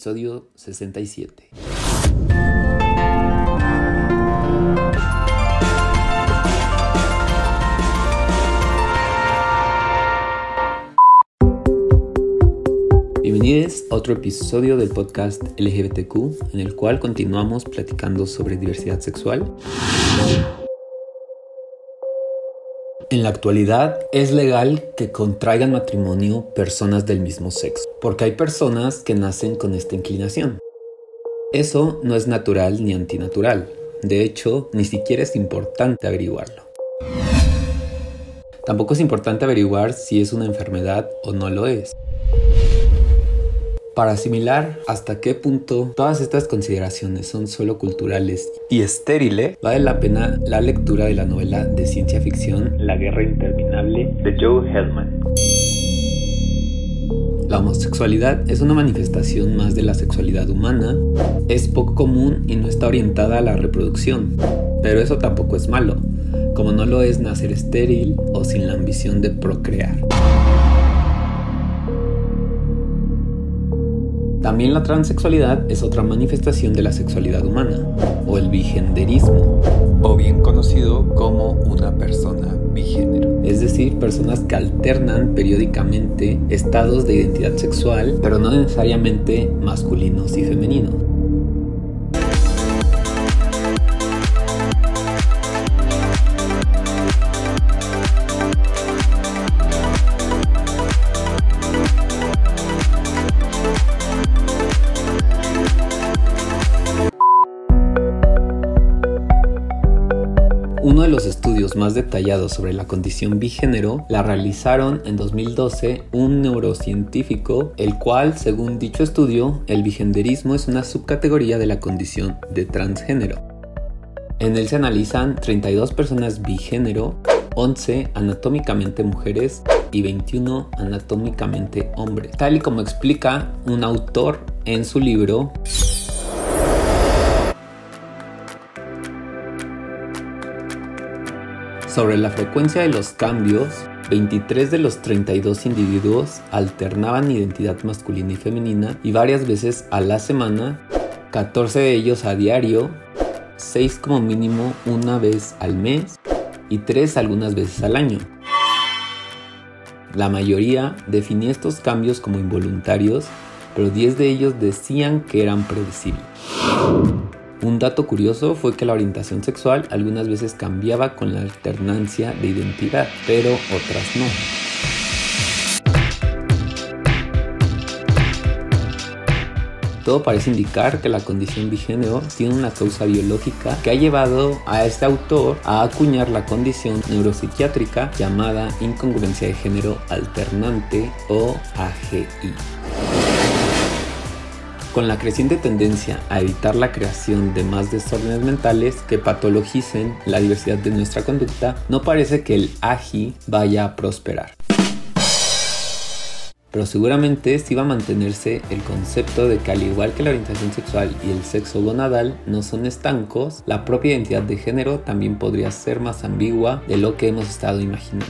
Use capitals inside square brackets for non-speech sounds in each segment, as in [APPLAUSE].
episodio 67. Bienvenidos a otro episodio del podcast LGBTQ en el cual continuamos platicando sobre diversidad sexual. En la actualidad es legal que contraigan matrimonio personas del mismo sexo, porque hay personas que nacen con esta inclinación. Eso no es natural ni antinatural, de hecho ni siquiera es importante averiguarlo. Tampoco es importante averiguar si es una enfermedad o no lo es. Para asimilar hasta qué punto todas estas consideraciones son solo culturales y estériles, vale la pena la lectura de la novela de ciencia ficción La Guerra Interminable de Joe Hellman. La homosexualidad es una manifestación más de la sexualidad humana, es poco común y no está orientada a la reproducción, pero eso tampoco es malo, como no lo es nacer estéril o sin la ambición de procrear. También la transexualidad es otra manifestación de la sexualidad humana, o el bigenderismo, o bien conocido como una persona bigénero. Es decir, personas que alternan periódicamente estados de identidad sexual, pero no necesariamente masculinos y femeninos. Más detallados sobre la condición bigénero la realizaron en 2012 un neurocientífico, el cual, según dicho estudio, el bigenderismo es una subcategoría de la condición de transgénero. En él se analizan 32 personas bigénero, 11 anatómicamente mujeres y 21 anatómicamente hombres, tal y como explica un autor en su libro Sobre la frecuencia de los cambios, 23 de los 32 individuos alternaban identidad masculina y femenina y varias veces a la semana, 14 de ellos a diario, 6 como mínimo una vez al mes y 3 algunas veces al año. La mayoría definía estos cambios como involuntarios, pero 10 de ellos decían que eran predecibles. Un dato curioso fue que la orientación sexual algunas veces cambiaba con la alternancia de identidad, pero otras no. Todo parece indicar que la condición bigénero tiene una causa biológica que ha llevado a este autor a acuñar la condición neuropsiquiátrica llamada incongruencia de género alternante o AGI. Con la creciente tendencia a evitar la creación de más desórdenes mentales que patologicen la diversidad de nuestra conducta, no parece que el AGI vaya a prosperar. Pero seguramente sí va a mantenerse el concepto de que al igual que la orientación sexual y el sexo gonadal no son estancos, la propia identidad de género también podría ser más ambigua de lo que hemos estado imaginando.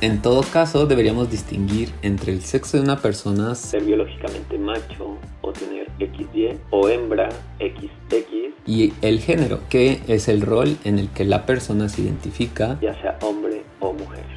En todo caso, deberíamos distinguir entre el sexo de una persona, ser biológicamente macho o tener XY, o hembra XX, y el género, que es el rol en el que la persona se identifica, ya sea hombre o mujer.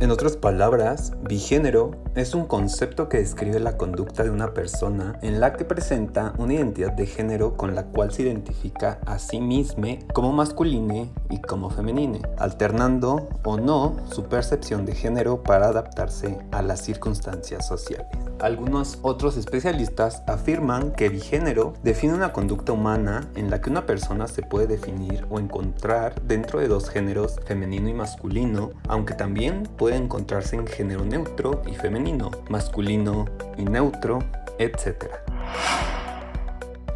En otras palabras, bigénero es un concepto que describe la conducta de una persona en la que presenta una identidad de género con la cual se identifica a sí misma como masculine y como femenine, alternando o no su percepción de género para adaptarse a las circunstancias sociales. Algunos otros especialistas afirman que bigénero define una conducta humana en la que una persona se puede definir o encontrar dentro de dos géneros, femenino y masculino, aunque también puede encontrarse en género neutro y femenino, masculino y neutro, etc.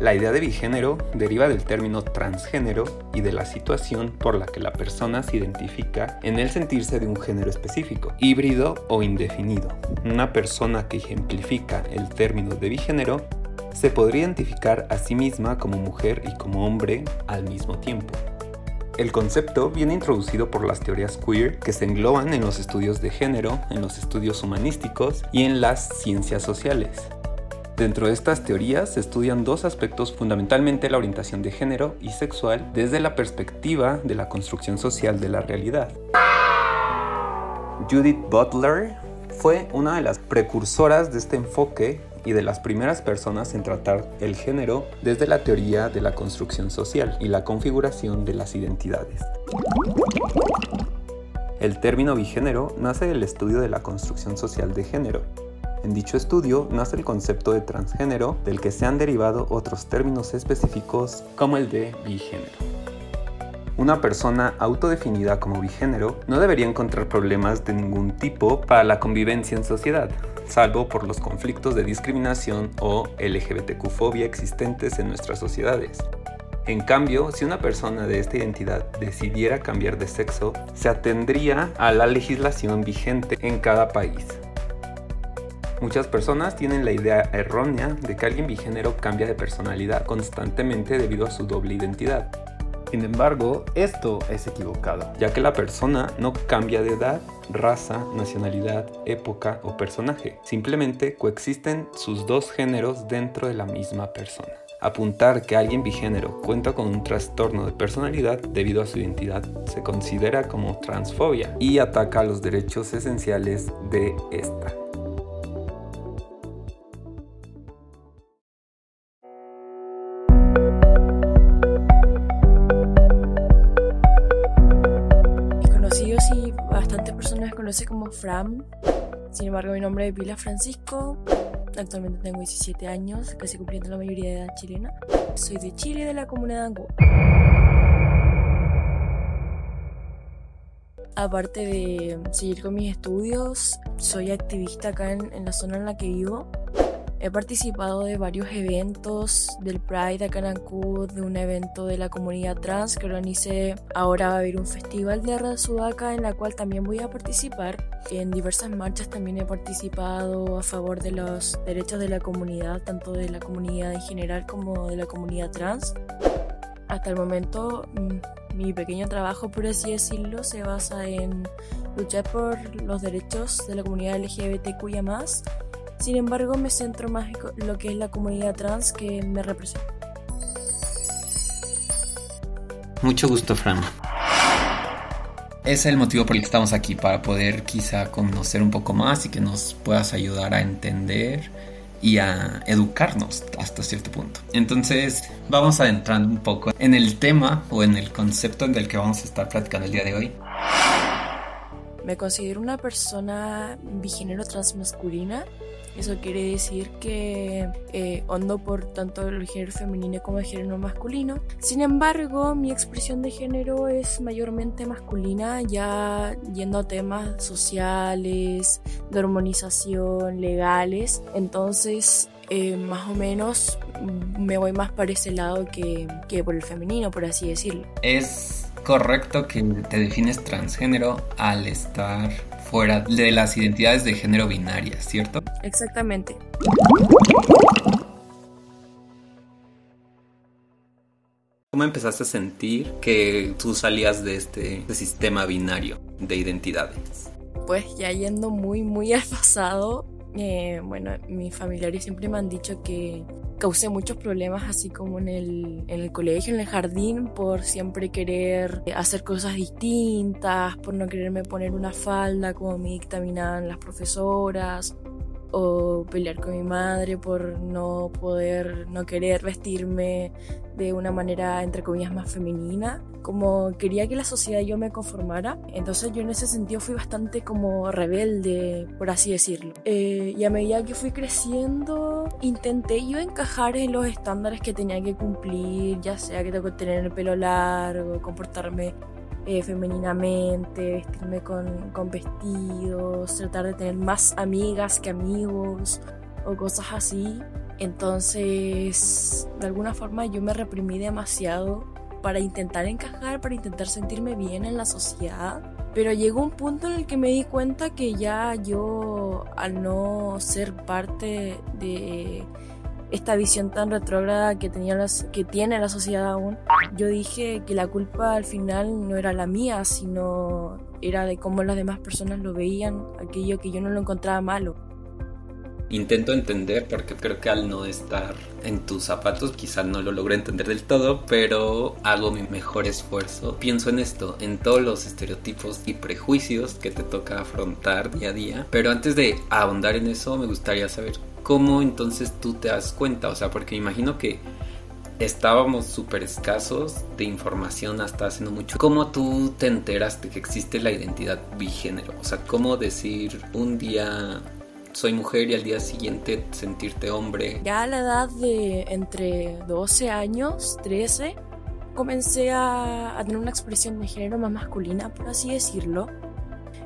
La idea de bigénero deriva del término transgénero y de la situación por la que la persona se identifica en el sentirse de un género específico, híbrido o indefinido. Una persona que ejemplifica el término de bigénero se podría identificar a sí misma como mujer y como hombre al mismo tiempo. El concepto viene introducido por las teorías queer que se engloban en los estudios de género, en los estudios humanísticos y en las ciencias sociales. Dentro de estas teorías se estudian dos aspectos fundamentalmente la orientación de género y sexual desde la perspectiva de la construcción social de la realidad. Judith Butler fue una de las precursoras de este enfoque y de las primeras personas en tratar el género desde la teoría de la construcción social y la configuración de las identidades. El término bigénero nace del estudio de la construcción social de género, en dicho estudio nace el concepto de transgénero, del que se han derivado otros términos específicos como el de bigénero. Una persona autodefinida como bigénero no debería encontrar problemas de ningún tipo para la convivencia en sociedad, salvo por los conflictos de discriminación o LGBTQ-fobia existentes en nuestras sociedades. En cambio, si una persona de esta identidad decidiera cambiar de sexo, se atendría a la legislación vigente en cada país. Muchas personas tienen la idea errónea de que alguien bigénero cambia de personalidad constantemente debido a su doble identidad. Sin embargo, esto es equivocado, ya que la persona no cambia de edad, raza, nacionalidad, época o personaje. Simplemente coexisten sus dos géneros dentro de la misma persona. Apuntar que alguien bigénero cuenta con un trastorno de personalidad debido a su identidad se considera como transfobia y ataca los derechos esenciales de esta. Fram. Sin embargo, mi nombre es Vila Francisco. Actualmente tengo 17 años, casi cumpliendo la mayoría de edad chilena. Soy de Chile, de la comunidad de Aparte de seguir con mis estudios, soy activista acá en la zona en la que vivo. He participado de varios eventos del Pride acá en de un evento de la comunidad trans que organicé. Ahora va a haber un festival de Red Sudaca en la cual también voy a participar. En diversas marchas también he participado a favor de los derechos de la comunidad, tanto de la comunidad en general como de la comunidad trans. Hasta el momento mm, mi pequeño trabajo, por así decirlo, se basa en luchar por los derechos de la comunidad LGBTQIA sin embargo, me centro más en lo que es la comunidad trans que me representa. Mucho gusto, Fran. Ese es el motivo por el que estamos aquí, para poder quizá conocer un poco más y que nos puedas ayudar a entender y a educarnos hasta cierto punto. Entonces, vamos adentrando un poco en el tema o en el concepto del que vamos a estar platicando el día de hoy. Me considero una persona bigénero transmasculina eso quiere decir que eh, hondo por tanto el género femenino como el género masculino. Sin embargo, mi expresión de género es mayormente masculina, ya yendo a temas sociales, de hormonización, legales. Entonces, eh, más o menos me voy más para ese lado que, que por el femenino, por así decirlo. Es correcto que te defines transgénero al estar fuera de las identidades de género binarias, ¿cierto? Exactamente. ¿Cómo empezaste a sentir que tú salías de este, sistema binario de identidades? Pues ya yendo muy, muy [LAUGHS] al pasado, eh, bueno, mis familiares siempre me han dicho que causé muchos problemas así como en el, en el colegio, en el jardín, por siempre querer hacer cosas distintas, por no quererme poner una falda como me dictaminaban las profesoras, o pelear con mi madre por no poder, no querer vestirme de una manera entre comillas más femenina, como quería que la sociedad yo me conformara, entonces yo en ese sentido fui bastante como rebelde, por así decirlo. Eh, y a medida que fui creciendo, intenté yo encajar en los estándares que tenía que cumplir, ya sea que tengo que tener el pelo largo, comportarme eh, femeninamente, vestirme con, con, vestidos, tratar de tener más amigas que amigos o cosas así. Entonces, de alguna forma yo me reprimí demasiado para intentar encajar, para intentar sentirme bien en la sociedad. Pero llegó un punto en el que me di cuenta que ya yo, al no ser parte de esta visión tan retrógrada que, tenía las, que tiene la sociedad aún, yo dije que la culpa al final no era la mía, sino era de cómo las demás personas lo veían, aquello que yo no lo encontraba malo. Intento entender porque creo que al no estar en tus zapatos quizás no lo logré entender del todo, pero hago mi mejor esfuerzo. Pienso en esto, en todos los estereotipos y prejuicios que te toca afrontar día a día. Pero antes de ahondar en eso me gustaría saber cómo entonces tú te das cuenta, o sea, porque imagino que estábamos súper escasos de información hasta hace no mucho. ¿Cómo tú te enteraste que existe la identidad bigénero? O sea, ¿cómo decir un día soy mujer y al día siguiente sentirte hombre? Ya a la edad de entre 12 años, 13, comencé a tener una expresión de género más masculina, por así decirlo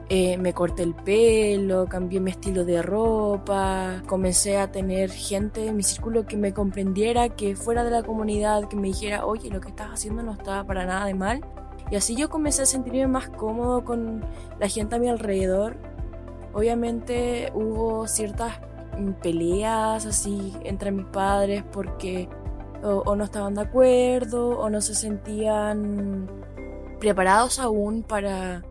eh, me corté el pelo, cambié mi estilo de ropa, comencé a tener gente en mi círculo que me comprendiera, que fuera de la comunidad, que me dijera, oye, lo que estás haciendo no está para nada de mal. Y así yo comencé a sentirme más cómodo con la gente a mi alrededor. Obviamente hubo ciertas mm, peleas así entre mis padres porque o no estaban de acuerdo o no se sentían preparados aún para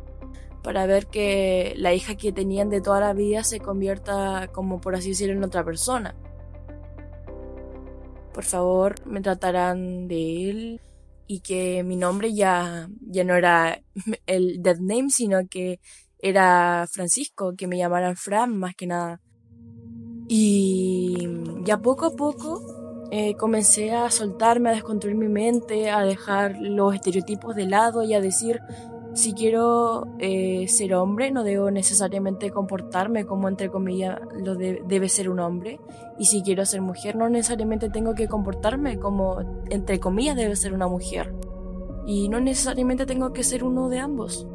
para ver que la hija que tenían de toda la vida se convierta, como por así decirlo, en otra persona. Por favor, me tratarán de él y que mi nombre ya, ya no era [LAUGHS] el dead name, sino que era Francisco, que me llamaran Fran más que nada. Y ya poco a poco eh, comencé a soltarme, a desconstruir mi mente, a dejar los estereotipos de lado y a decir, si quiero eh, ser hombre, no debo necesariamente comportarme como, entre comillas, lo debe ser un hombre. Y si quiero ser mujer, no necesariamente tengo que comportarme como, entre comillas, debe ser una mujer. Y no necesariamente tengo que ser uno de ambos.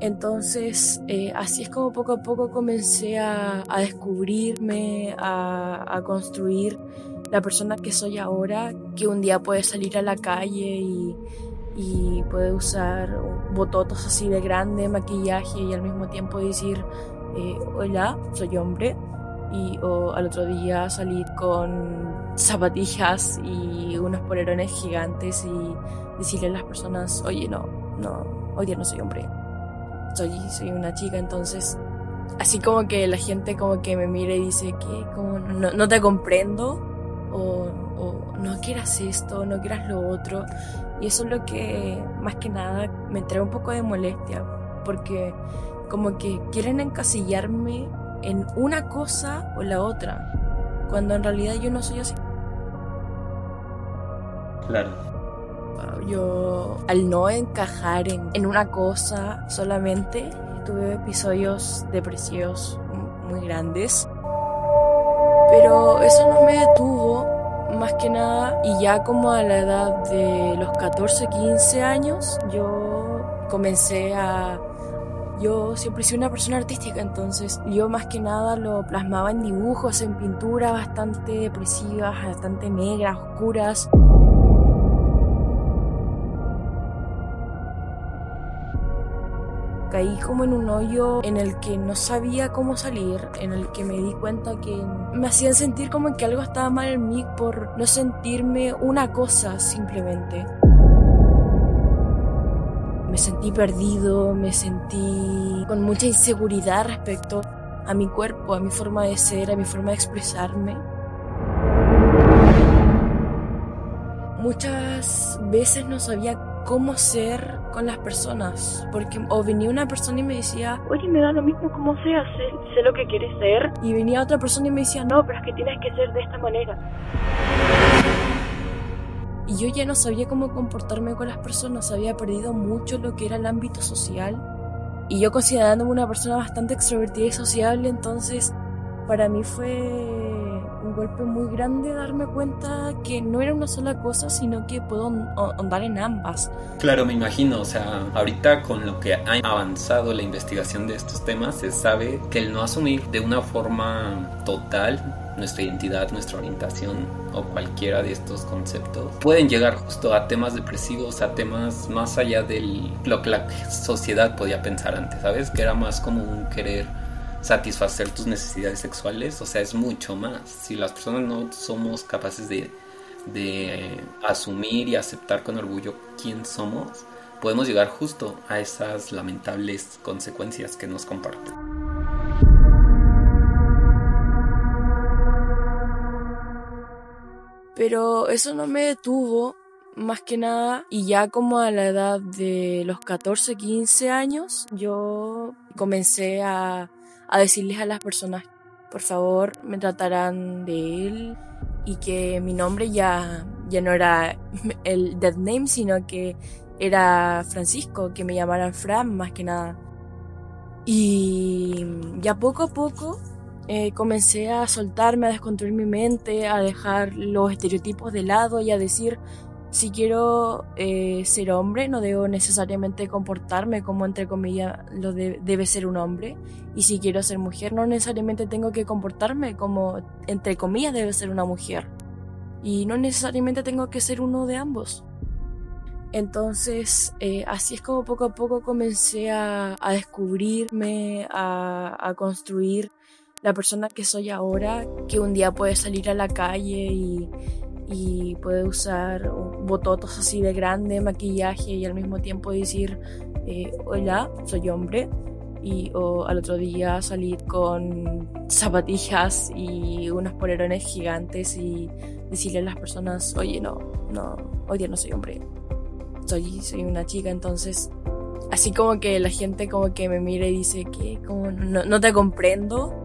Entonces, eh, así es como poco a poco comencé a, descubrirme, a, a construir la persona que soy ahora, que un día puede salir a la calle y y puede usar bototos así de grande, maquillaje y al mismo tiempo decir, eh, hola, soy hombre. Y o al otro día salir con zapatillas y unos polerones gigantes y decirle a las personas, oye, no, no, hoy día no soy hombre. Soy, soy una chica, entonces así como que la gente como que me mira y dice que como no, no te comprendo o, o no quieras esto, no quieras lo otro. Y eso es lo que más que nada me trae un poco de molestia, porque como que quieren encasillarme en una cosa o la otra, cuando en realidad yo no soy así. Claro. Yo, al no encajar en, en una cosa solamente, tuve episodios depresivos muy grandes. Pero eso no me detuvo más que nada y ya como a la edad de los 14, 15 años yo comencé a... Yo siempre sido una persona artística, entonces yo más que nada lo plasmaba en dibujos, en pinturas bastante depresivas, bastante negras, oscuras. Caí como en un hoyo en el que no sabía cómo salir, en el que me di cuenta que me hacían sentir como que algo estaba mal en mí por no sentirme una cosa simplemente. Me sentí perdido, me sentí con mucha inseguridad respecto a mi cuerpo, a mi forma de ser, a mi forma de expresarme. Muchas veces no sabía cómo ser con las personas, porque o venía una persona y me decía, oye, me da lo mismo como sea, sé, sé lo que quieres ser, y venía otra persona y me decía, no, pero es que tienes que ser de esta manera. Y yo ya no sabía cómo comportarme con las personas, había perdido mucho lo que era el ámbito social. Y yo considerándome una persona bastante extrovertida y sociable, entonces para mí fue golpe muy grande darme cuenta que no era una sola cosa, sino que puedo andar en ambas. Claro, me imagino, o sea, ahorita con lo que ha avanzado la investigación de estos temas, se sabe que el no asumir de una forma total nuestra identidad, nuestra orientación o cualquiera de estos conceptos pueden llegar justo a temas depresivos, a temas más allá de lo que la sociedad podía pensar antes, ¿sabes? Que era más como un querer satisfacer tus necesidades sexuales, o sea, es mucho más. Si las personas no somos capaces de, de asumir y aceptar con orgullo quién somos, podemos llegar justo a esas lamentables consecuencias que nos comparten. Pero eso no me detuvo más que nada y ya como a la edad de los 14, 15 años yo comencé a, a decirles a las personas por favor me tratarán de él y que mi nombre ya, ya no era el dead name sino que era Francisco, que me llamaran Fran más que nada. Y ya poco a poco eh, comencé a soltarme, a desconstruir mi mente, a dejar los estereotipos de lado y a decir, si quiero eh, ser hombre, no debo necesariamente comportarme como entre comillas lo debe ser un hombre. Y si quiero ser mujer, no necesariamente tengo que comportarme como entre comillas debe ser una mujer. Y no necesariamente tengo que ser uno de ambos. Entonces, eh, así es como poco a poco comencé a, descubrirme, a, construir la persona que soy ahora, que un día puede salir a la calle y, puede usar bototos así de grande, maquillaje y al mismo tiempo decir, eh, hola, soy hombre. Y o al otro día salir con zapatillas y unos polerones gigantes y decirle a las personas, oye, no, no, hoy día no soy hombre, soy, soy una chica, entonces así como que la gente como que me mira y dice que no, no te comprendo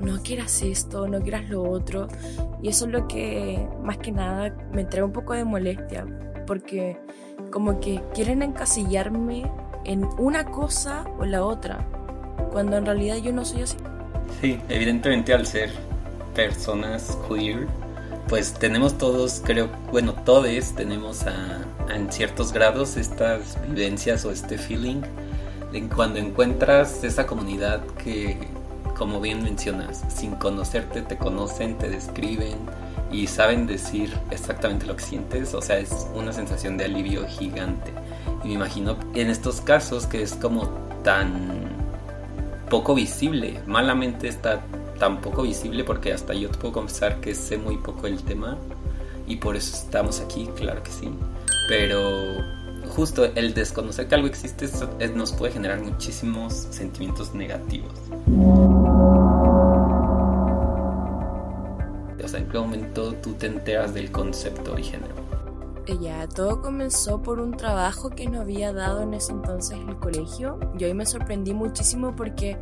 no quieras esto, no quieras lo otro. Y eso es lo que más que nada me trae un poco de molestia, porque como que quieren encasillarme en una cosa o la otra, cuando en realidad yo no soy así. Sí, evidentemente al ser personas queer, pues tenemos todos, creo, bueno, todos tenemos a, en ciertos grados estas vivencias o este feeling cuando encuentras esa comunidad que, como bien mencionas, sin conocerte te conocen, te describen y saben decir exactamente lo que sientes, o sea, es una sensación de alivio gigante. Y me imagino en estos casos que es como tan poco visible, malamente está tampoco visible porque hasta yo te puedo confesar que sé muy poco el tema y por eso estamos aquí, claro que sí. Pero justo el desconocer que algo existe nos puede generar muchísimos sentimientos negativos. Qué momento tú te enteras del concepto y género? Eh, ya, todo comenzó por un trabajo que nos había dado en ese entonces el colegio. Yo ahí me sorprendí muchísimo porque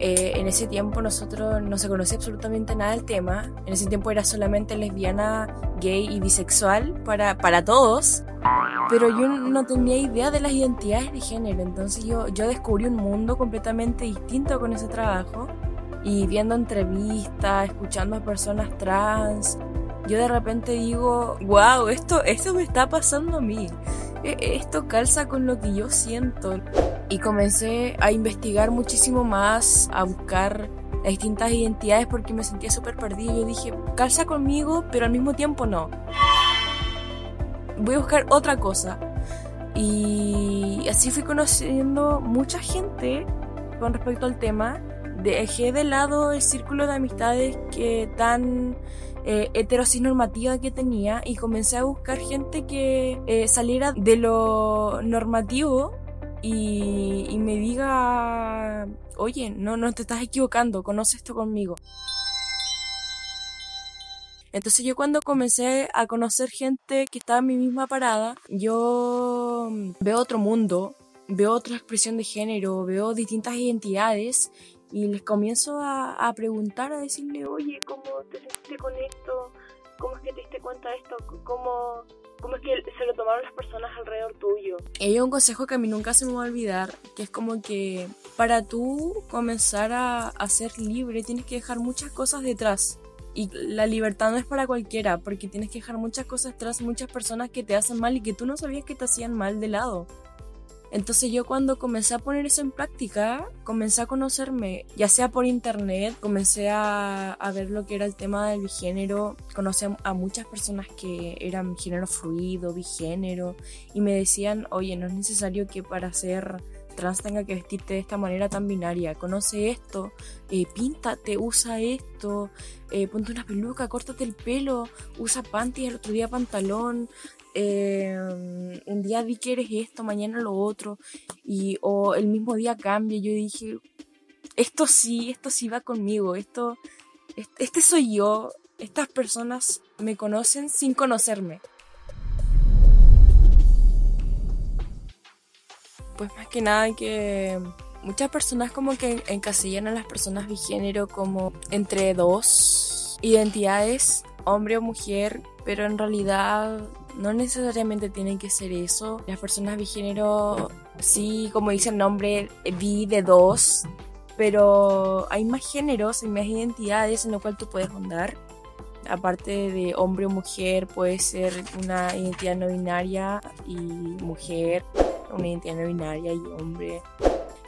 eh, en ese tiempo nosotros no se conocía absolutamente nada del tema. En ese tiempo era solamente lesbiana, gay y bisexual para, para todos. Pero yo no tenía idea de las identidades de género. Entonces yo, yo descubrí un mundo completamente distinto con ese trabajo. Y viendo entrevistas, escuchando a personas trans, yo de repente digo, wow, esto, esto me está pasando a mí. E, esto calza con lo que yo siento y comencé a investigar muchísimo más, a buscar distintas identidades porque me sentía súper perdida. Yo dije, calza conmigo, pero al mismo tiempo no. Voy a buscar otra cosa. Y así fui conociendo mucha gente con respecto al tema. Dejé de lado el círculo de amistades que tan eh, heterosis que tenía y comencé a buscar gente que eh, saliera de lo normativo y, me diga, oye, no, no te estás equivocando, conoce esto conmigo. Entonces yo cuando comencé a conocer gente que estaba en mi misma parada, yo veo otro mundo, veo otra expresión de género, veo distintas identidades y les comienzo a, preguntar, a decirle, oye, ¿cómo te sentiste con esto? ¿Cómo es que te diste cuenta de esto? ¿Cómo, cómo es que se lo tomaron las personas alrededor tuyo. Hay un consejo que a mí nunca se me va a olvidar, que es como que para tú comenzar a, a ser libre tienes que dejar muchas cosas detrás. Y la libertad no es para cualquiera, porque tienes que dejar muchas cosas atrás, muchas personas que te hacen mal y que tú no sabías que te hacían mal de lado. Entonces yo cuando comencé a poner eso en práctica, comencé a conocerme, ya sea por internet, comencé a, ver lo que era el tema del bigénero, conocí a, muchas personas que eran género fluido, bigénero, y me decían, oye, no es necesario que para ser trans tenga que vestirte de esta manera tan binaria. Conoce esto, eh, píntate, usa esto, eh, ponte una peluca, córtate el pelo, usa panty, el otro día pantalón. Eh, un día di que eres esto, mañana lo otro, y o el mismo día cambia. Yo dije, esto sí, esto sí va conmigo, esto, este soy yo, estas personas me conocen sin conocerme. Pues más que nada que muchas personas como que encasillan a las personas bigénero como entre dos identidades, hombre o mujer, pero en realidad no necesariamente tienen que ser eso. Las personas bigénero, sí, como dice el nombre, vi de dos, pero hay más géneros, hay más identidades en lo cual tú puedes andar. Aparte de hombre o mujer, puede ser una identidad no binaria y mujer, una identidad no binaria y hombre.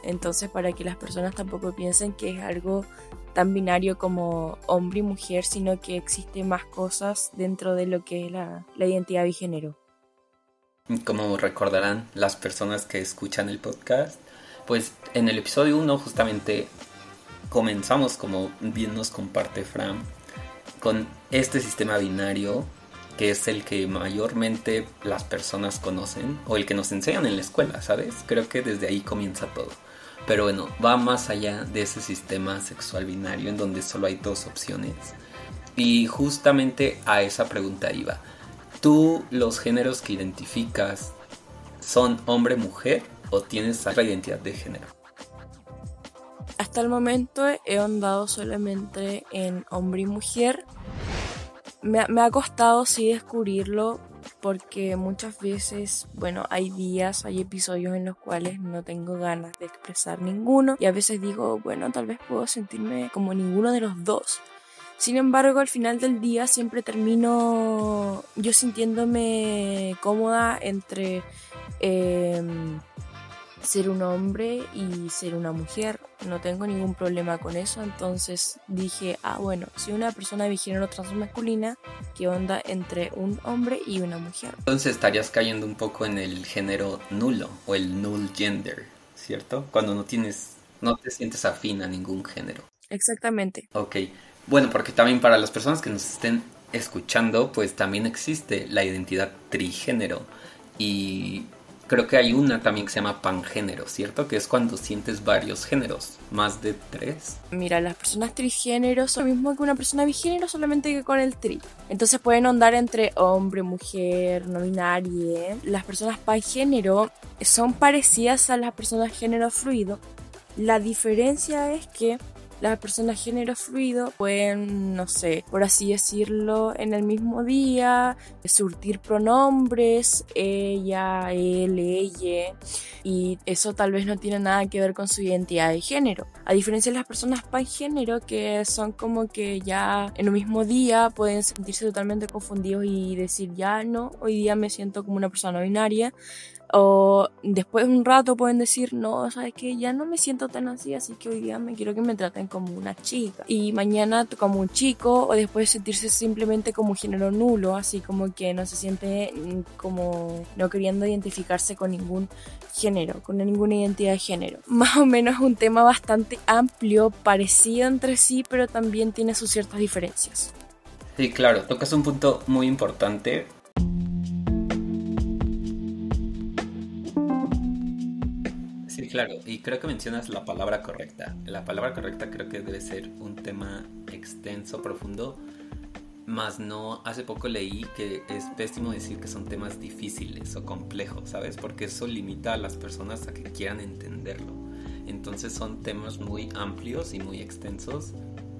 Entonces, para que las personas tampoco piensen que es algo tan binario como hombre y mujer, sino que existe más cosas dentro de lo que es la, la identidad bigénero. Como recordarán las personas que escuchan el podcast, pues en el episodio 1 justamente comenzamos, como bien nos comparte Fran, con este sistema binario que es el que mayormente las personas conocen o el que nos enseñan en la escuela, ¿sabes? Creo que desde ahí comienza todo. Pero bueno, va más allá de ese sistema sexual binario en donde solo hay dos opciones. Y justamente a esa pregunta iba. ¿Tú los géneros que identificas son hombre-mujer o tienes otra identidad de género? Hasta el momento he andado solamente en hombre y mujer. Me, me ha costado sí descubrirlo porque muchas veces, bueno, hay días, hay episodios en los cuales no tengo ganas de expresar ninguno y a veces digo, bueno, tal vez puedo sentirme como ninguno de los dos. Sin embargo, al final del día siempre termino yo sintiéndome cómoda entre eh, ser un hombre y ser una mujer. No tengo ningún problema con eso. Entonces dije, ah, bueno, si una persona de género transmasculina, ¿qué onda entre un hombre y una mujer? Entonces estarías cayendo un poco en el género nulo o el null gender, ¿cierto? Cuando no tienes, no te sientes afín a ningún género. Exactamente. Ok. Bueno, porque también para las personas que nos estén escuchando, pues también existe la identidad trigénero. Y creo que hay una también que se llama pangénero, ¿cierto? Que es cuando sientes varios géneros, más de tres. Mira, las personas trigénero son lo mismo que una persona bigénero, solamente que con el tri. Entonces pueden andar entre hombre, mujer, no binario. Las personas pangénero son parecidas a las personas género fluido. La diferencia es que las personas género fluido pueden, no sé, por así decirlo, en el mismo día, surtir pronombres, ella, él, ella, y eso tal vez no tiene nada que ver con su identidad de género. A diferencia de las personas pangénero, que son como que ya en un mismo día pueden sentirse totalmente confundidos y decir, ya no, hoy día me siento como una persona binaria, o después de un rato pueden decir, no, sabes que ya no me siento tan así, así que hoy día me quiero que me traten como una chica. Y mañana como un chico, o después sentirse simplemente como género nulo, así como que no se siente mm, como no queriendo identificarse con ningún género, con ninguna identidad de género. [LAUGHS] Más o menos un tema bastante amplio, parecido entre sí, pero también tiene sus ciertas diferencias. Sí, claro, tocas un punto muy importante claro, y creo que mencionas la palabra correcta. La palabra correcta creo que debe ser un tema extenso, profundo, más no, hace poco leí que es pésimo decir que son temas difíciles o complejos, ¿sabes? Porque eso limita a las personas a que quieran entenderlo. Entonces son temas muy amplios y muy extensos,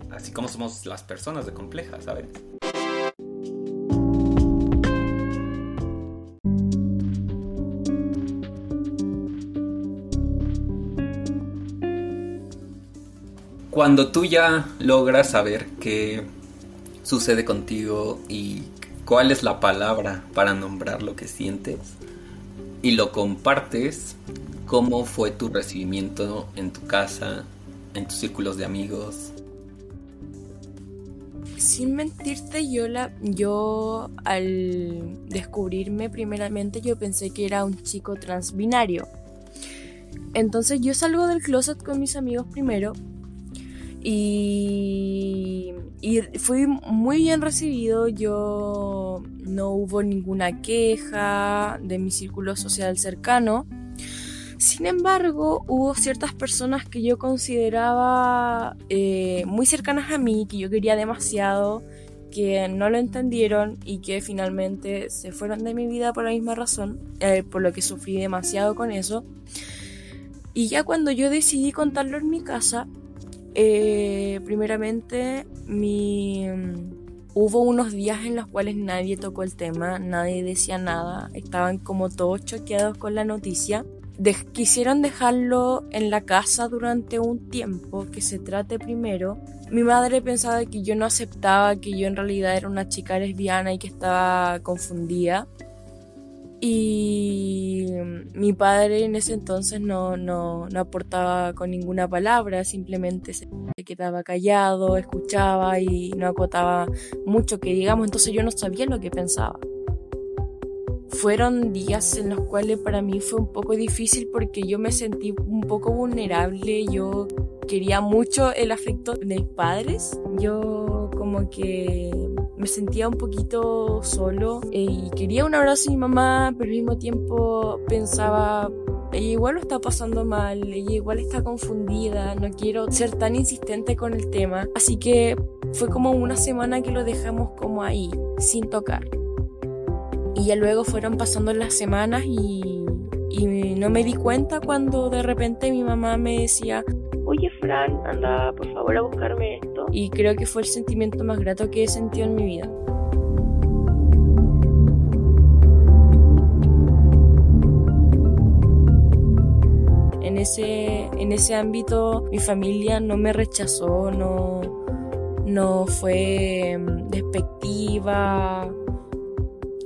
así como somos las personas de complejas, ¿sabes? Cuando tú ya logras saber qué sucede contigo y cuál es la palabra para nombrar lo que sientes y lo compartes, cómo fue tu recibimiento en tu casa, en tus círculos de amigos. Sin mentirte, yo, la, yo al descubrirme primeramente yo pensé que era un chico transbinario Entonces yo salgo del closet con mis amigos primero y, fui muy bien recibido. Yo no hubo ninguna queja de mi círculo social cercano. Sin embargo, hubo ciertas personas que yo consideraba eh, muy cercanas a mí, que yo quería demasiado, que no lo entendieron y que finalmente se fueron de mi vida por la misma razón, eh, por lo que sufrí demasiado con eso. Y ya cuando yo decidí contarlo en mi casa, eh, primeramente hubo unos días en los cuales nadie tocó el tema, nadie decía nada, estaban como todos choqueados con la noticia. quisieron dejarlo en la casa durante un tiempo, que se trate primero. Mi madre pensaba que yo no aceptaba que yo en realidad era una chica lesbiana y que estaba confundida. Y mi padre en ese entonces no, no, no aportaba con ninguna palabra, simplemente se quedaba callado, escuchaba y no acotaba mucho que digamos, entonces yo no sabía lo que pensaba. Fueron días en los cuales para mí fue un poco difícil porque yo me sentí un poco vulnerable, yo quería mucho el afecto de mis padres, yo como que me sentía un poquito solo eh, y quería un abrazo de mi mamá, pero al mismo tiempo pensaba, ella igual lo está pasando mal, ella igual está confundida, no quiero ser tan insistente con el tema. Así que fue como una semana que lo dejamos como ahí, sin tocar. Y ya luego fueron pasando las semanas y, y no me di cuenta cuando de repente mi mamá me decía, oye Fran, anda por favor a buscarme esto. Y creo que fue el sentimiento más grato que he sentido en mi vida. En ese, en ese ámbito mi familia no me rechazó, no, no fue mm, despectiva,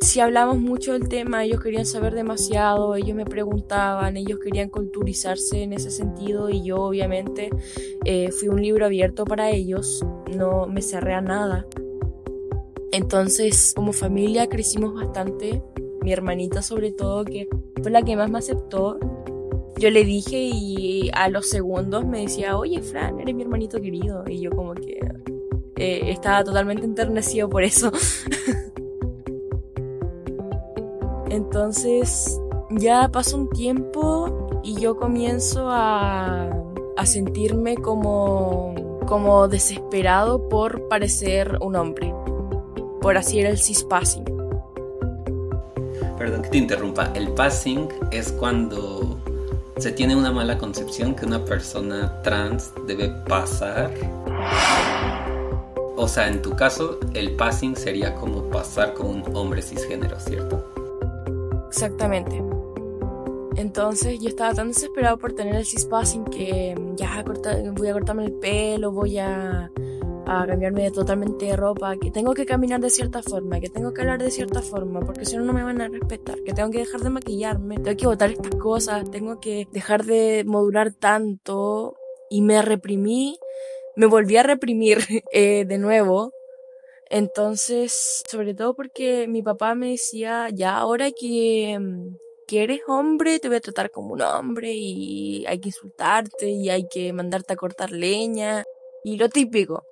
si hablamos mucho del tema, ellos querían saber demasiado, ellos me preguntaban, ellos querían culturizarse en ese sentido y yo obviamente eh, fui un libro abierto para ellos, no me cerré a nada. Entonces, como familia crecimos bastante, mi hermanita sobre todo, que fue la que más me aceptó. Yo le dije y a los segundos me decía, oye Fran, eres mi hermanito querido. Y yo como que eh, estaba totalmente enternecido por eso. [LAUGHS] Entonces ya pasa un tiempo y yo comienzo a, sentirme como, como desesperado por parecer un hombre. Por así era el cispassing. Perdón que te interrumpa. El passing es cuando se tiene una mala concepción que una persona trans debe pasar. O sea, en tu caso, el passing sería como pasar con un hombre cisgénero, ¿cierto? Exactamente. Entonces yo estaba tan desesperado por tener el cispassing que mm, ya voy a cortarme el pelo, voy a, cambiarme totalmente de ropa, que tengo que caminar de cierta forma, que tengo que hablar de cierta forma, porque si no, no me van a respetar, que tengo que dejar de maquillarme, tengo que botar estas cosas, tengo que dejar de modular tanto y me reprimí, me volví a reprimir [LAUGHS] eh, de nuevo entonces, sobre todo porque mi papá me decía, ya ahora que, mm, que eres hombre, te voy a tratar como un hombre y hay que insultarte y hay que mandarte a cortar leña y lo típico.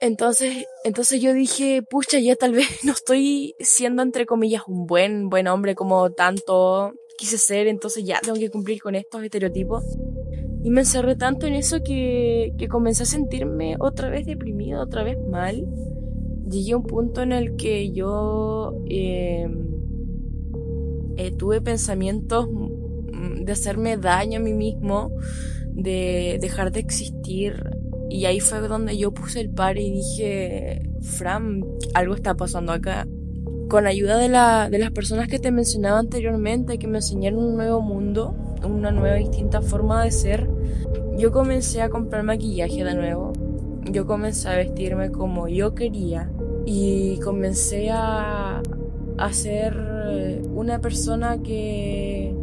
Entonces, entonces yo dije, pucha, ya tal vez [LAUGHS] no estoy siendo entre comillas un buen, buen hombre como tanto quise ser, entonces ya tengo que cumplir con estos estereotipos. Y me encerré tanto en eso que, que comencé a sentirme otra vez deprimido, otra vez mal. Llegué a un punto en el que yo em, eh, tuve pensamientos de hacerme daño a mí mismo, de dejar de existir. Y ahí fue donde yo puse el par y dije, Fran, algo está pasando acá. Con ayuda de, la, de las personas que te mencionaba anteriormente, que me enseñaron un nuevo mundo, una nueva distinta forma de ser, yo comencé a comprar maquillaje de nuevo. Yo comencé a vestirme como yo quería y comencé a, a ser una persona que,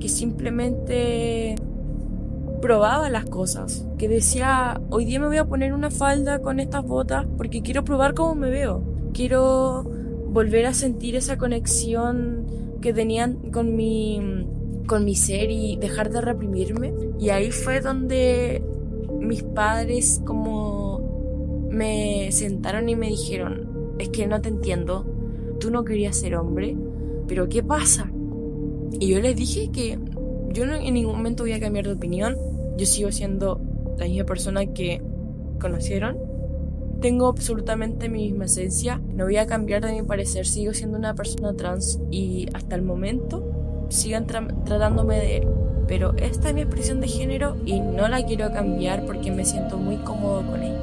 que simplemente probaba las cosas, que decía, hoy día me voy a poner una falda con estas botas porque quiero probar cómo me veo, quiero volver a sentir esa conexión que tenían con mi con mi ser y dejar de reprimirme. Y ahí fue donde mis padres como me sentaron y me dijeron, es que no te entiendo, tú no querías ser hombre, pero ¿qué pasa? Y yo les dije que yo en ningún momento voy a cambiar de opinión, yo sigo siendo la misma persona que conocieron, tengo absolutamente mi misma esencia, no voy a cambiar de mi parecer, sigo siendo una persona trans y hasta el momento sigan tratándome de él. Pero esta es mi expresión de género y no la quiero cambiar porque me siento muy cómodo con ella.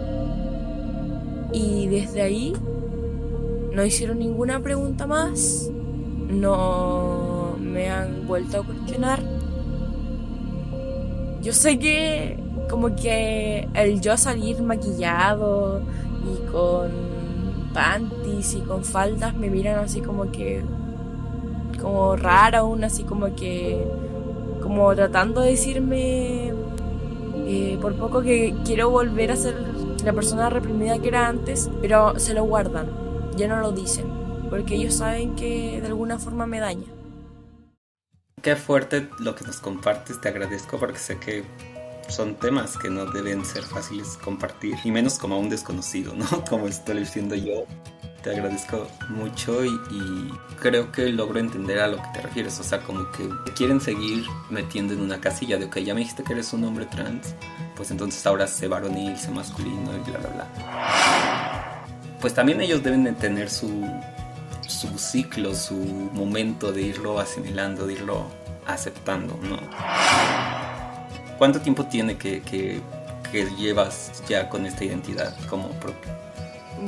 Y desde ahí no hicieron ninguna pregunta más, no me han vuelto a cuestionar. Yo sé que como que el yo salir maquillado y con panties y con faldas me miran así como que como rara aún así como que como tratando de decirme eh, por poco que quiero volver a ser la persona reprimida que era antes pero se lo guardan ya no lo dicen porque ellos saben que de alguna forma me daña Qué fuerte lo que nos compartes, te agradezco porque sé que son temas que no deben ser fáciles compartir, y menos como a un desconocido, ¿no? [LAUGHS] Como estoy diciendo yo. Te agradezco mucho y, creo que logro entender a lo que te refieres. O sea, como que quieren seguir metiendo en una casilla de, ok, ya me dijiste que eres un hombre trans, pues entonces ahora sé varonil, sé masculino y bla, bla, bla. Pues también ellos deben de tener su, su ciclo, su momento de irlo asimilando, de irlo aceptando, ¿no? ¿Cuánto tiempo tiene que, que, llevas ya con esta identidad como propia?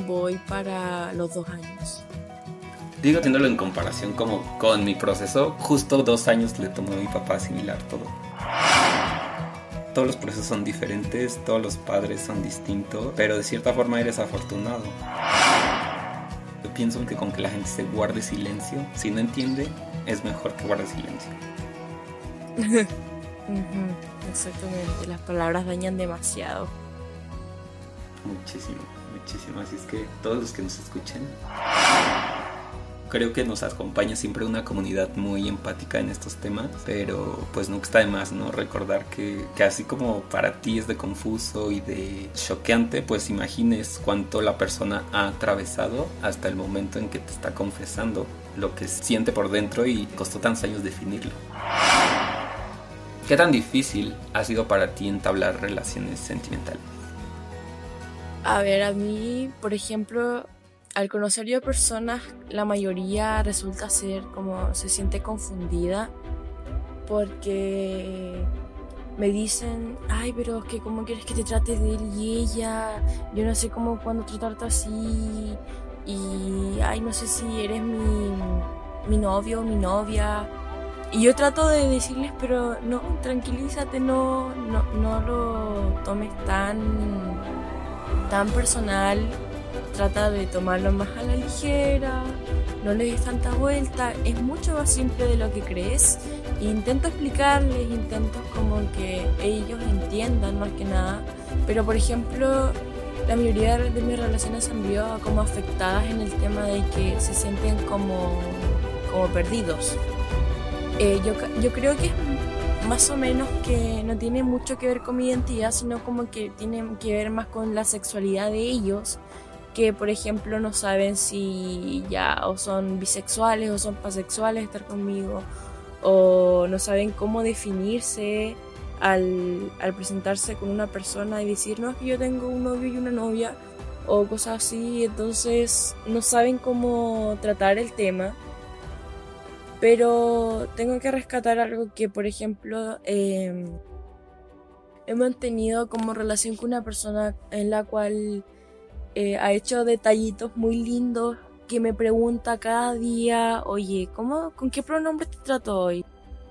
Voy para los dos años. Digo, teniéndolo en comparación como con mi proceso, justo dos años le tomó a mi papá asimilar todo. Todos los procesos son diferentes, todos los padres son distintos, pero de cierta forma eres afortunado. Yo pienso que con que la gente se guarde silencio, si no entiende, es mejor que guarde silencio. [LAUGHS] Exactamente, las palabras dañan demasiado. Muchísimo, muchísimo. Así es que todos los que nos escuchen, creo que nos acompaña siempre una comunidad muy empática en estos temas, pero pues nunca está de más, ¿no? Recordar que, que así como para ti es de confuso y de choqueante, pues imagines cuánto la persona ha atravesado hasta el momento en que te está confesando lo que siente por dentro y costó tantos años definirlo. ¿Qué tan difícil ha sido para ti entablar relaciones sentimentales? A ver, a mí, por ejemplo, al conocer yo personas, la mayoría resulta ser como se siente confundida porque me dicen, ay, pero es que cómo quieres que te trates de él y ella, yo no sé cómo cuándo tratarte así. Y, ay, no sé si eres mi, mi novio o mi novia y yo trato de decirles, pero no, tranquilízate, no, no, no lo tomes tan, tan personal. Trata de tomarlo más a la ligera, no le des tanta vuelta, es mucho más simple de lo que crees. intento explicarles, intento como que ellos entiendan más que nada. Pero por ejemplo, la mayoría de mis relaciones han visto como afectadas en el tema de que se sienten como, como perdidos. Eh, yo, yo creo que es más o menos que no tiene mucho que ver con mi identidad, sino como que tiene que ver más con la sexualidad de ellos, que por ejemplo no saben si ya o son bisexuales o son pasexuales estar conmigo, o no saben cómo definirse al, al presentarse con una persona y decir, no, es que yo tengo un novio y una novia, o cosas así, entonces no saben cómo tratar el tema pero tengo que rescatar algo que, por ejemplo, em, he mantenido como relación con una persona en la cual eh, ha hecho detallitos muy lindos que me pregunta cada día, oye, ¿cómo, ¿con qué pronombre te trato hoy?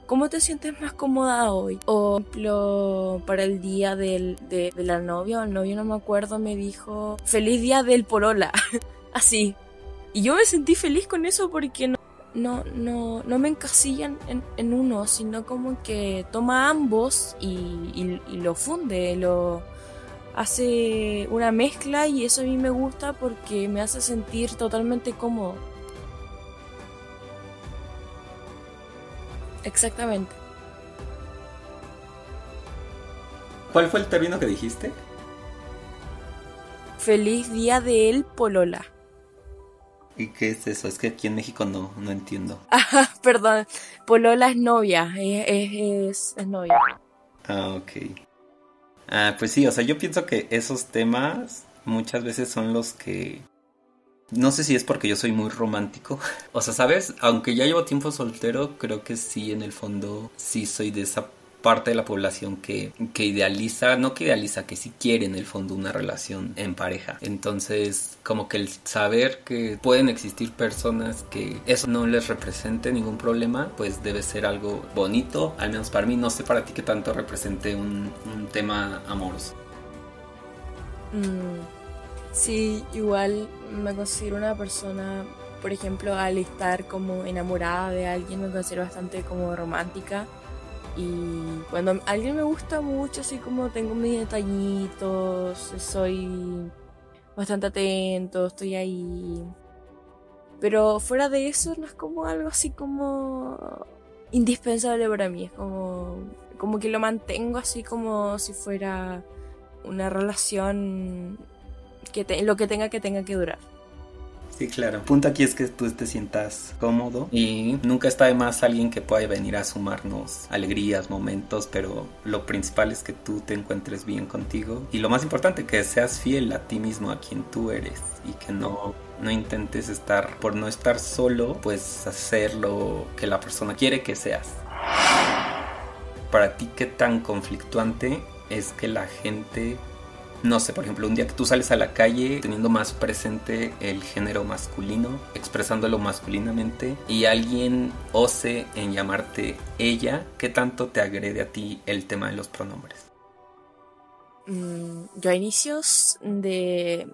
¿Cómo te sientes más cómoda hoy? O, por ejemplo, para el día del, de, de, la novia o el novio, no me acuerdo, me dijo, feliz día del porola. [LAUGHS] Así. Y yo me sentí feliz con eso porque no no, no, no me encasillan en, en, uno, sino como que toma ambos y, y, lo funde, lo hace una mezcla y eso a mí me gusta porque me hace sentir totalmente cómodo. Exactamente. ¿Cuál fue el término que dijiste? Feliz día de él, Polola. ¿Y qué es eso? Es que aquí en México no, no entiendo. [LAUGHS] Ah, perdón. Polola es novia. Es, es, novia. Ah, ok. Ah, pues sí, o sea, yo pienso que esos temas muchas veces son los que no sé si es porque yo soy muy romántico. [LAUGHS] O sea, ¿sabes? Aunque ya llevo tiempo soltero, creo que sí, en el fondo, sí soy de esa parte de la población que, que idealiza, no que idealiza, que sí quiere en el fondo una relación en pareja. Entonces, como que el saber que pueden existir personas que eso no les represente ningún problema, pues debe ser algo bonito, al menos para mí. No sé para ti qué tanto represente un, un tema amoroso. Mm, sí, igual me considero una persona por ejemplo, al estar como enamorada de alguien me considero bastante como romántica y cuando alguien me gusta mucho, así como tengo mis detallitos, soy bastante atento, estoy ahí. Pero fuera de eso no es como algo así como indispensable para mí, es como, como que lo mantengo así como si fuera una relación que lo que tenga que tenga que durar. Sí, claro. El punto aquí es que tú te sientas cómodo y nunca está de más alguien que pueda venir a sumarnos alegrías, momentos, pero lo principal es que tú te encuentres bien contigo y lo más importante, que seas fiel a ti mismo, a quien tú eres y que no, no intentes estar, por no estar solo, pues hacer lo que la persona quiere que seas. Para ti, ¿qué tan conflictuante es que la gente no sé, por ejemplo, un día que tú sales a la calle teniendo más presente el género masculino, expresándolo masculinamente, y alguien ose en llamarte ella, ¿qué tanto te agrede a ti el tema de los pronombres? Mm, yo a inicios de,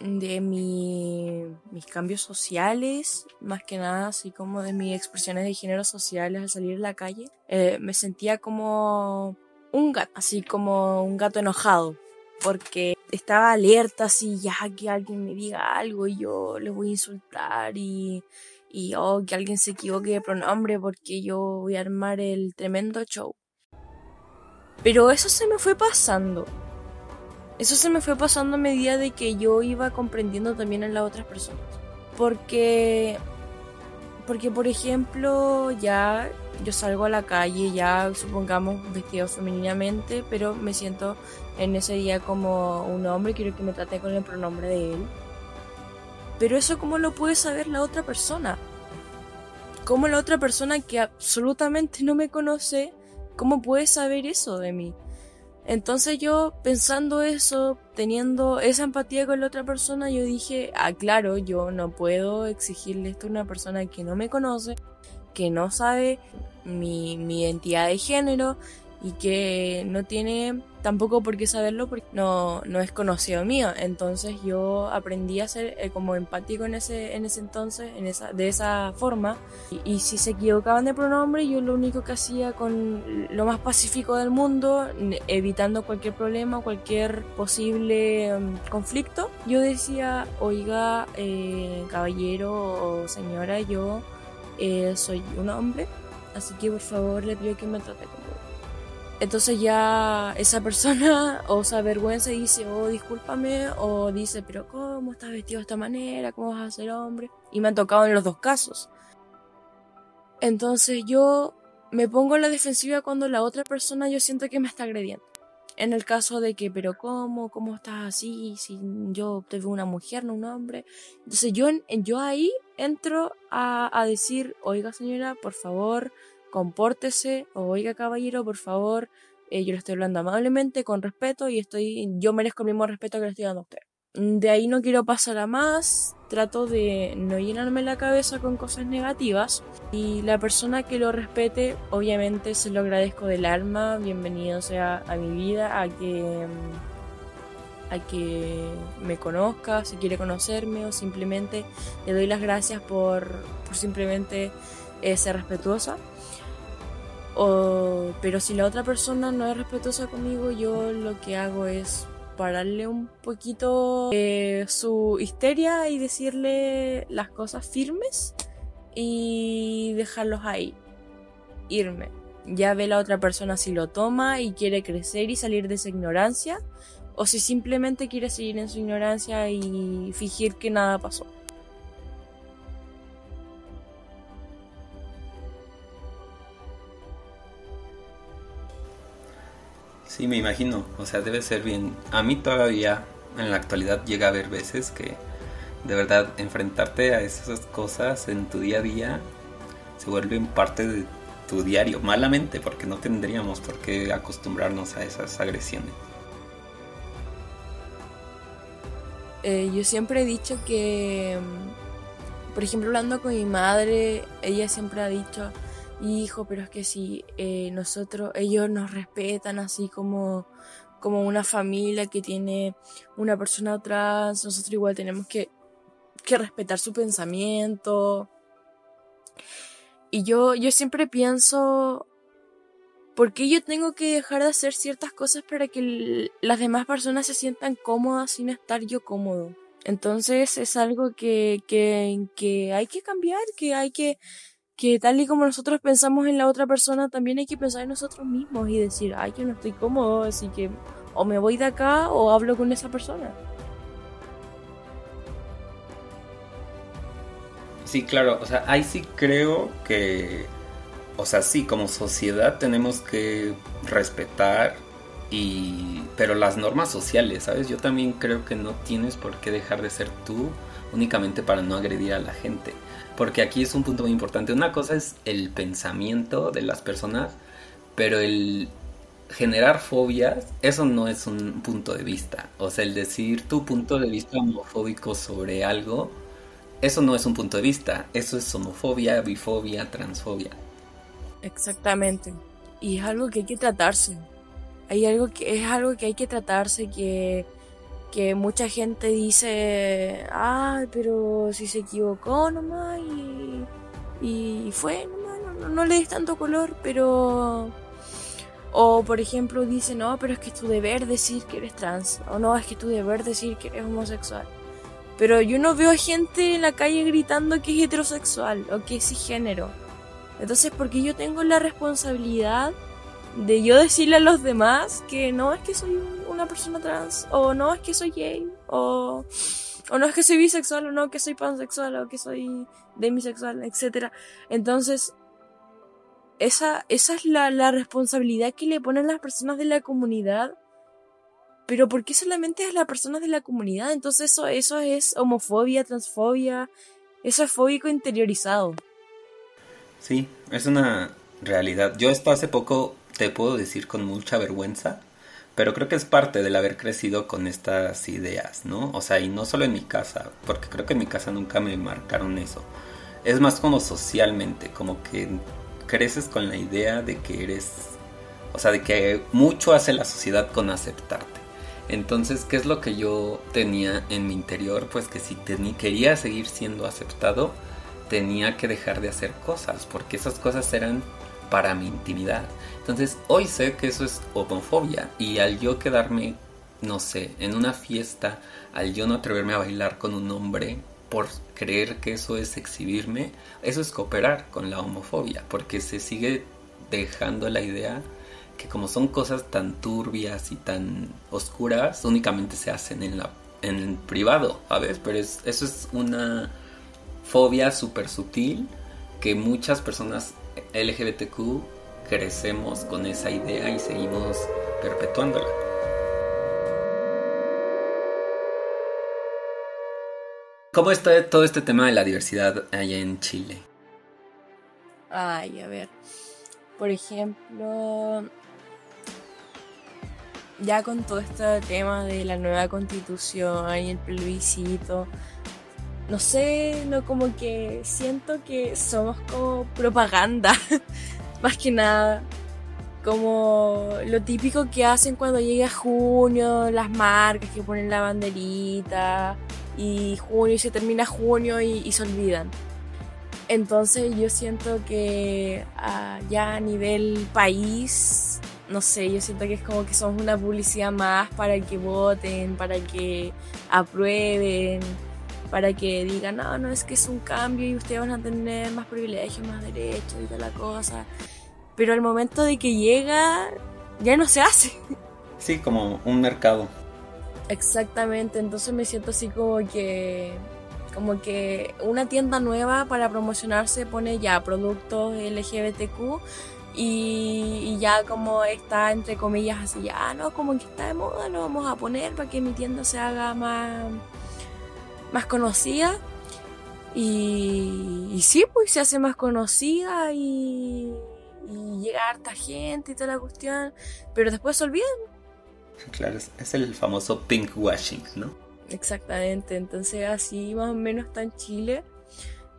de mi, mis cambios sociales, más que nada, así como de mis expresiones de género sociales al salir a la calle, eh, me sentía como un gato, así como un gato enojado porque estaba alerta así ya que alguien me diga algo y yo le voy a insultar y, y oh, que alguien se equivoque de pronombre porque yo voy a armar el tremendo show. Pero eso se me fue pasando. Eso se me fue pasando a medida de que yo iba comprendiendo también a las otras personas. Porque, porque por ejemplo, ya yo salgo a la calle, ya supongamos vestido femeninamente, pero me siento en ese día como un hombre, quiero que me trate con el pronombre de él. Pero eso cómo lo puede saber la otra persona? ¿Cómo la otra persona que absolutamente no me conoce, cómo puede saber eso de mí? Entonces yo pensando eso, teniendo esa empatía con la otra persona, yo dije, ah, claro, yo no puedo exigirle esto a una persona que no me conoce, que no sabe mi, mi identidad de género y que no tiene tampoco por qué saberlo porque no, no es conocido mío. Entonces yo aprendí a ser eh, como empático en ese, en ese entonces, en esa, de esa forma. Y, si se equivocaban de pronombre, yo lo único que hacía con lo más pacífico del mundo, evitando cualquier problema, cualquier posible um, conflicto, yo decía, oiga, eh, caballero o señora, yo eh, soy un hombre, así que por favor le pido que me trate como entonces ya esa persona [LAUGHS] o se avergüenza y dice, oh, discúlpame, o dice, pero ¿cómo estás vestido de esta manera? ¿Cómo vas a ser hombre? Y me han tocado en los dos casos. Entonces yo me pongo en la defensiva cuando la otra persona yo siento que me está agrediendo. En el caso de que, pero ¿cómo? ¿Cómo estás así? Si yo te veo una mujer, no un hombre. Entonces yo, yo ahí entro a, a decir, oiga señora, por favor, compórtese, o oiga caballero, por favor, eh, yo le estoy hablando amablemente, con respeto, y estoy, yo merezco el mismo respeto que le estoy dando a usted. Mm, de ahí no quiero pasar a más, trato de no llenarme la cabeza con cosas negativas y la persona que lo respete, obviamente se lo agradezco del alma, bienvenido sea a mi vida, a que mm, a que me conozca, si quiere conocerme o simplemente le doy las gracias por, por simplemente eh, ser respetuosa pero si la otra persona no es respetuosa conmigo, yo lo que hago es pararle un poquito eh, su histeria y decirle las cosas firmes y dejarlos ahí, irme. ya ve la otra persona si lo toma y quiere crecer y salir de esa ignorancia, o si simplemente quiere seguir en su ignorancia y fingir que nada pasó. Sí, me imagino. O sea, debe ser bien. A mí todavía en la actualidad llega a haber veces que de verdad enfrentarte a esas cosas en tu día a día se vuelven parte de tu diario, malamente, porque no tendríamos por qué acostumbrarnos a esas agresiones. Eh, yo siempre he dicho que, mm, por ejemplo, hablando con mi madre, ella siempre ha dicho, hijo, pero es que si eh, nosotros, ellos nos respetan así como, como una familia que tiene una persona atrás, nosotros igual tenemos que, que respetar su pensamiento. Y yo, yo siempre pienso, ¿por qué yo tengo que dejar de hacer ciertas cosas para que las demás personas se sientan cómodas sin estar yo cómodo? Entonces es algo que, que, que hay que cambiar, que hay que, que tal y como nosotros pensamos en la otra persona, también hay que pensar en nosotros mismos y decir, ay, yo no estoy cómodo, así que o me voy de acá o hablo con esa persona. Sí, claro, o sea, ahí sí creo que, o sea, sí, como sociedad tenemos que respetar y, pero las normas sociales, ¿sabes? Yo también creo que no tienes por qué dejar de ser tú únicamente para no agredir a la gente, porque aquí es un punto muy importante. Una cosa es el pensamiento de las personas, pero el generar fobias, eso no es un punto de vista. O sea, el decir tu punto de vista homofóbico sobre algo, eso no es un punto de vista, eso es homofobia, bifobia, transfobia. Exactamente. Y es algo que hay que tratarse. Hay algo que es algo que hay que tratarse que que mucha gente dice, ah, pero si se equivocó nomás y, y fue nomás, no, no, le des tanto color, pero... O por ejemplo dice, no, pero es que es tu deber decir que eres trans, o no, es que es tu deber decir que eres homosexual. Pero yo no veo gente en la calle gritando que es heterosexual o que es cisgénero. Entonces, porque yo tengo la responsabilidad de yo decirle a los demás que no es que soy una persona trans, o no es que soy gay, o, o no es que soy bisexual, o no que soy pansexual, o que soy demisexual, etc. Entonces, esa, esa es la, la responsabilidad que le ponen las personas de la comunidad pero ¿por qué solamente es la persona de la comunidad? Entonces eso, eso es homofobia, transfobia, eso es fóbico interiorizado. Sí, es una realidad. Yo esto hace poco te puedo decir con mucha vergüenza, pero creo que es parte del haber crecido con estas ideas, ¿no? O sea, y no solo en mi casa, porque creo que en mi casa nunca me marcaron eso. Es más como socialmente, como que creces con la idea de que eres, o sea, de que mucho hace la sociedad con aceptarte. Entonces, ¿qué es lo que yo tenía en mi interior? Pues que si quería seguir siendo aceptado, tenía que dejar de hacer cosas, porque esas cosas eran para mi intimidad. Entonces, hoy sé que eso es homofobia y al yo quedarme, no sé, en una fiesta, al yo no atreverme a bailar con un hombre por creer que eso es exhibirme, eso es cooperar con la homofobia, porque se sigue dejando la idea que como son cosas tan turbias y tan oscuras, únicamente se hacen en la en el privado, ¿sabes? Pero es, eso es una fobia súper sutil que muchas personas LGBTQ crecemos con esa idea y seguimos perpetuándola. ¿Cómo está todo este tema de la diversidad allá en Chile? Ay, a ver. Por ejemplo, ya con todo este tema de la nueva constitución y el plebiscito, no sé, no como que siento que somos como propaganda, [LAUGHS] más que nada. Como lo típico que hacen cuando llega junio, las marcas que ponen la banderita, y junio y se termina junio y, se olvidan. Entonces yo siento que ah, ya a nivel país no sé, yo siento que es como que somos una publicidad más para que voten, para que aprueben, para que digan, no, no, es que es un cambio y ustedes van a tener más privilegios, más derechos y toda la cosa. pero al momento de que llega ya no se hace. Sí, como un mercado. Exactamente, entonces me siento así como que como que una tienda nueva para promocionarse pone ya productos LGBTQ y, ya como está entre comillas así, ya no, como que está de moda, lo vamos a poner para que mi tienda se haga más, más conocida. Y, y sí, pues se hace más conocida y, y llega harta gente y toda la cuestión, pero después se olvidan. Claro, es el famoso pink washing, ¿no? Exactamente, entonces así más o menos está en Chile.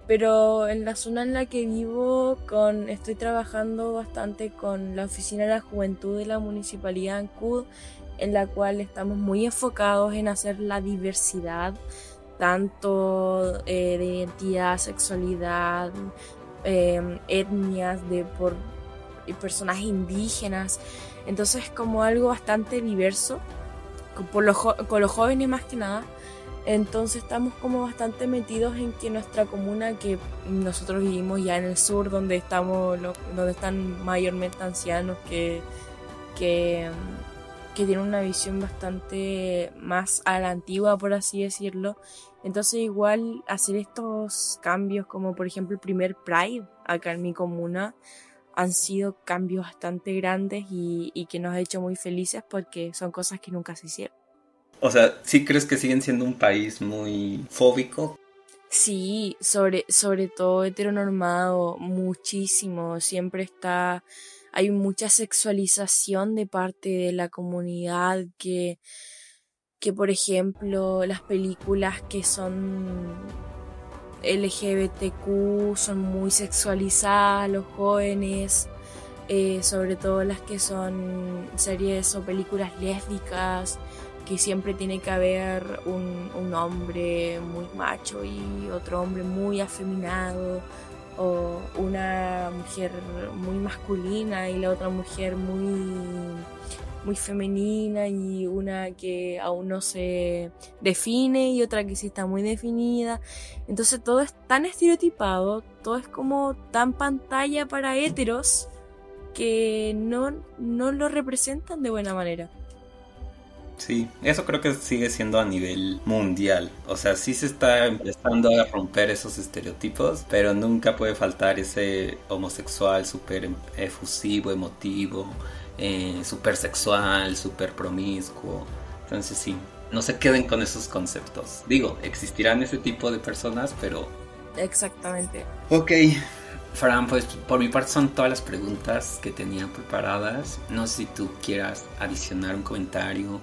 Pero en la zona en la que vivo, con, estoy trabajando bastante con la Oficina de la Juventud de la Municipalidad de Ancud, en la cual estamos muy enfocados en hacer la diversidad, tanto eh, de identidad, sexualidad, em, etnias, de por personas indígenas. Entonces es como algo bastante diverso, con los jóvenes más que nada entonces estamos como bastante metidos en que nuestra comuna, que nosotros vivimos ya en el sur, donde estamos, donde están mayormente ancianos que, que, que tienen una visión bastante más a la antigua, por así decirlo. Entonces igual hacer estos cambios, como por ejemplo el primer Pride acá en mi comuna, han sido cambios bastante grandes y, y que nos ha hecho muy felices porque son cosas que nunca se hicieron. O sea, ¿sí crees que siguen siendo un país muy fóbico? Sí, sobre, sobre todo heteronormado, muchísimo. Siempre está. Hay mucha sexualización de parte de la comunidad que. que por ejemplo, las películas que son LGBTQ son muy sexualizadas, los jóvenes. Eh, sobre todo las que son series o películas lésbicas que siempre tiene que haber un, un, hombre muy macho y otro hombre muy afeminado, o una mujer muy masculina y la otra mujer muy, muy femenina y una que aún no se define y otra que sí está muy definida. Entonces todo es tan estereotipado, todo es como tan pantalla para héteros que no, no lo representan de buena manera. Sí, eso creo que sigue siendo a nivel mundial. O sea, sí se está empezando a romper esos estereotipos, pero nunca puede faltar ese homosexual súper efusivo, emotivo, eh, súper sexual, súper promiscuo. Entonces sí, no se queden con esos conceptos. Digo, existirán ese tipo de personas, pero... Exactamente. Ok, Fran, pues por mi parte son todas las preguntas que tenía preparadas. No sé si tú quieras adicionar un comentario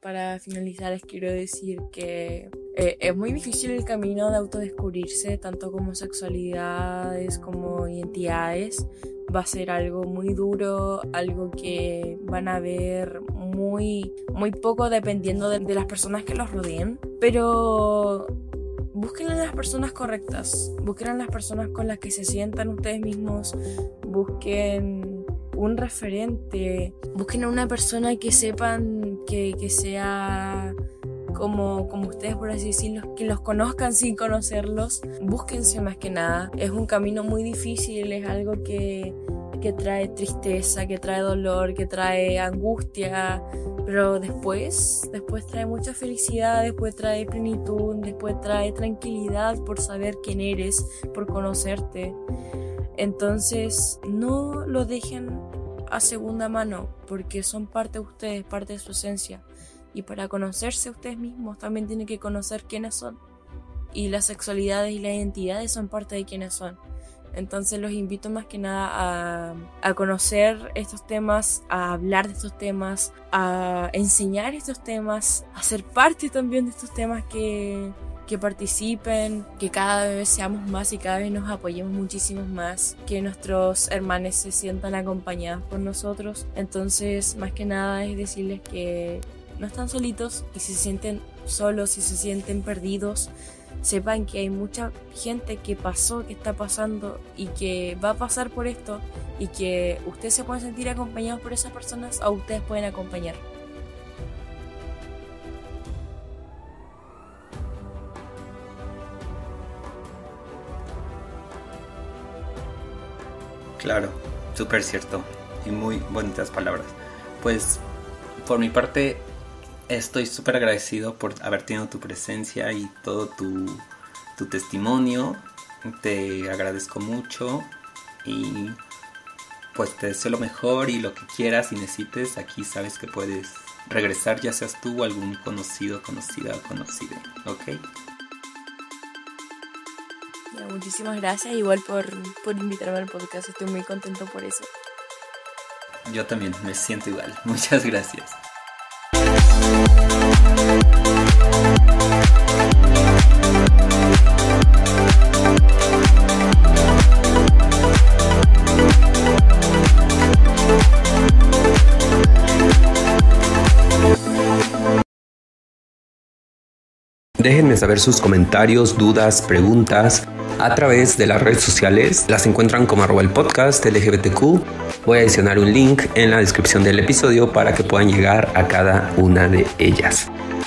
para finalizar les quiero decir que eh, es muy difícil el camino de autodescubrirse, tanto como sexualidades como identidades. Va a ser algo muy duro, algo que van a ver muy, muy poco dependiendo de, las personas que los rodeen. Pero busquen las personas correctas, busquen las personas con las que se sientan ustedes mismos, busquen un referente, busquen a una persona que sepan que, sea como, como ustedes, por así decirlo, que los conozcan sin conocerlos, búsquense más que nada. Es un camino muy difícil, es algo que, que trae tristeza, que trae dolor, que trae angustia, pero después, después trae mucha felicidad, después trae plenitud, después trae tranquilidad por saber quién eres, por conocerte. Entonces, no lo dejen a segunda mano, porque son parte de ustedes, parte de su esencia. Y para conocerse ustedes mismos también tienen que conocer quiénes son. Y las sexualidades y las identidades son parte de quiénes son. Entonces los invito más que nada a, a, conocer estos temas, a hablar de estos temas, a enseñar estos temas, a ser parte también de estos temas que, que participen, que cada vez seamos más y cada vez nos apoyemos muchísimo más, que nuestros hermanos se sientan acompañados por nosotros. Entonces, más que nada es decirles que no están solitos y si se sienten solos, si se sienten perdidos, sepan que hay mucha gente que pasó, que está pasando y que va a pasar por esto y que ustedes se pueden sentir acompañados por esas personas o ustedes pueden acompañar. Claro, súper cierto y muy bonitas palabras. Pues por mi parte estoy súper agradecido por haber tenido tu presencia y todo tu, tu testimonio. Te agradezco mucho y pues te deseo lo mejor y lo que quieras y necesites. Aquí sabes que puedes regresar, ya seas tú o algún conocido, conocida o conocido. ¿Ok? Muchísimas gracias igual por, por invitarme al podcast. Estoy muy contento por eso. Yo también me siento igual. [LAUGHS] Muchas gracias. Déjenme saber sus comentarios, dudas, preguntas a través de las redes sociales. Las encuentran como arroba el podcast LGBTQ. Voy a adicionar un link en la descripción del episodio para que puedan llegar a cada una de ellas.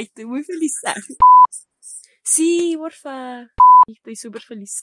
Estoy muy feliz. Sí, porfa. Estoy súper feliz.